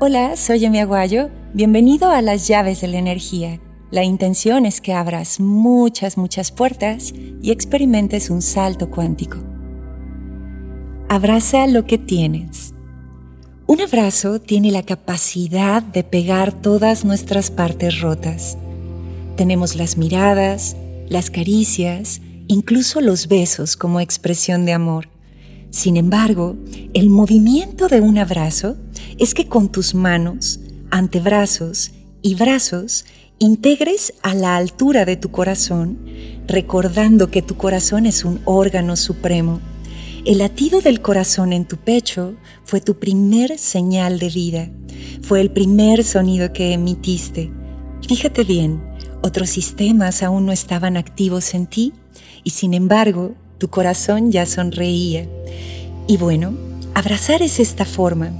Hola, soy Emi Aguayo. Bienvenido a las llaves de la energía. La intención es que abras muchas, muchas puertas y experimentes un salto cuántico. Abraza lo que tienes. Un abrazo tiene la capacidad de pegar todas nuestras partes rotas. Tenemos las miradas, las caricias, incluso los besos como expresión de amor. Sin embargo, el movimiento de un abrazo es que con tus manos, antebrazos y brazos integres a la altura de tu corazón, recordando que tu corazón es un órgano supremo el latido del corazón en tu pecho fue tu primer señal de vida, fue el primer sonido que emitiste. Fíjate bien, otros sistemas aún no estaban activos en ti y sin embargo tu corazón ya sonreía. Y bueno, abrazar es esta forma.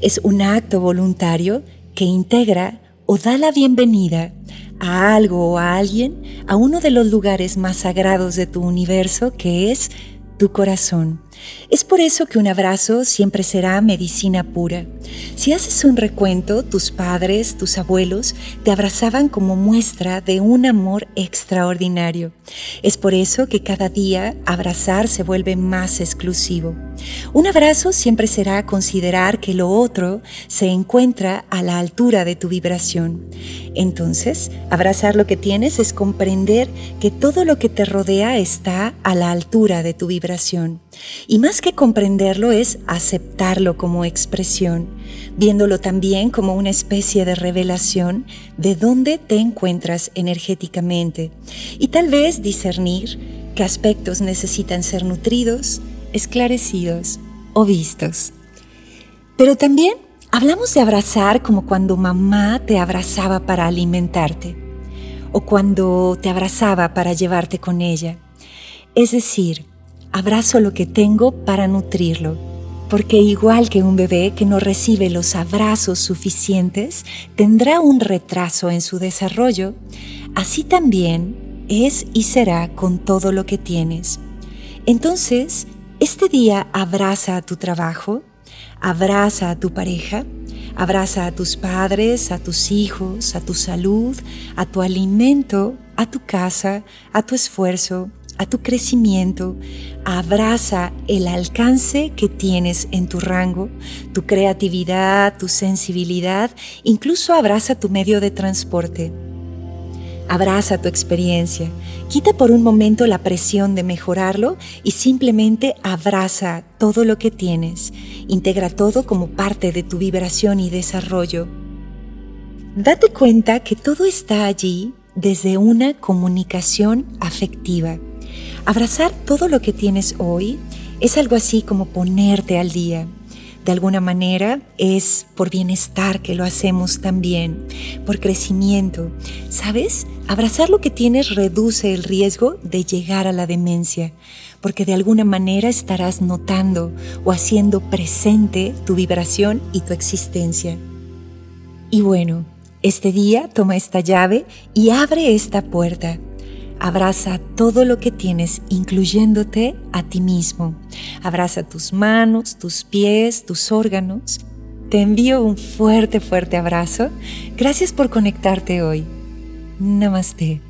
Es un acto voluntario que integra o da la bienvenida a algo o a alguien a uno de los lugares más sagrados de tu universo que es tu corazón. Es por eso que un abrazo siempre será medicina pura. Si haces un recuento, tus padres, tus abuelos te abrazaban como muestra de un amor extraordinario. Es por eso que cada día abrazar se vuelve más exclusivo. Un abrazo siempre será considerar que lo otro se encuentra a la altura de tu vibración. Entonces, abrazar lo que tienes es comprender que todo lo que te rodea está a la altura de tu vibración. Y más que comprenderlo es aceptarlo como expresión, viéndolo también como una especie de revelación de dónde te encuentras energéticamente y tal vez discernir qué aspectos necesitan ser nutridos, esclarecidos o vistos. Pero también hablamos de abrazar como cuando mamá te abrazaba para alimentarte o cuando te abrazaba para llevarte con ella. Es decir, abrazo lo que tengo para nutrirlo, porque igual que un bebé que no recibe los abrazos suficientes tendrá un retraso en su desarrollo, así también es y será con todo lo que tienes. Entonces, este día abraza a tu trabajo, abraza a tu pareja, abraza a tus padres, a tus hijos, a tu salud, a tu alimento, a tu casa, a tu esfuerzo, a tu crecimiento, abraza el alcance que tienes en tu rango, tu creatividad, tu sensibilidad, incluso abraza tu medio de transporte. Abraza tu experiencia, quita por un momento la presión de mejorarlo y simplemente abraza todo lo que tienes. Integra todo como parte de tu vibración y desarrollo. Date cuenta que todo está allí desde una comunicación afectiva. Abrazar todo lo que tienes hoy es algo así como ponerte al día. De alguna manera es por bienestar que lo hacemos también, por crecimiento. ¿Sabes? Abrazar lo que tienes reduce el riesgo de llegar a la demencia, porque de alguna manera estarás notando o haciendo presente tu vibración y tu existencia. Y bueno, este día toma esta llave y abre esta puerta Abraza todo lo que tienes, incluyéndote a ti mismo. Abraza tus manos, tus pies, tus órganos. Te envío un fuerte, fuerte abrazo. Gracias por conectarte hoy. Namaste.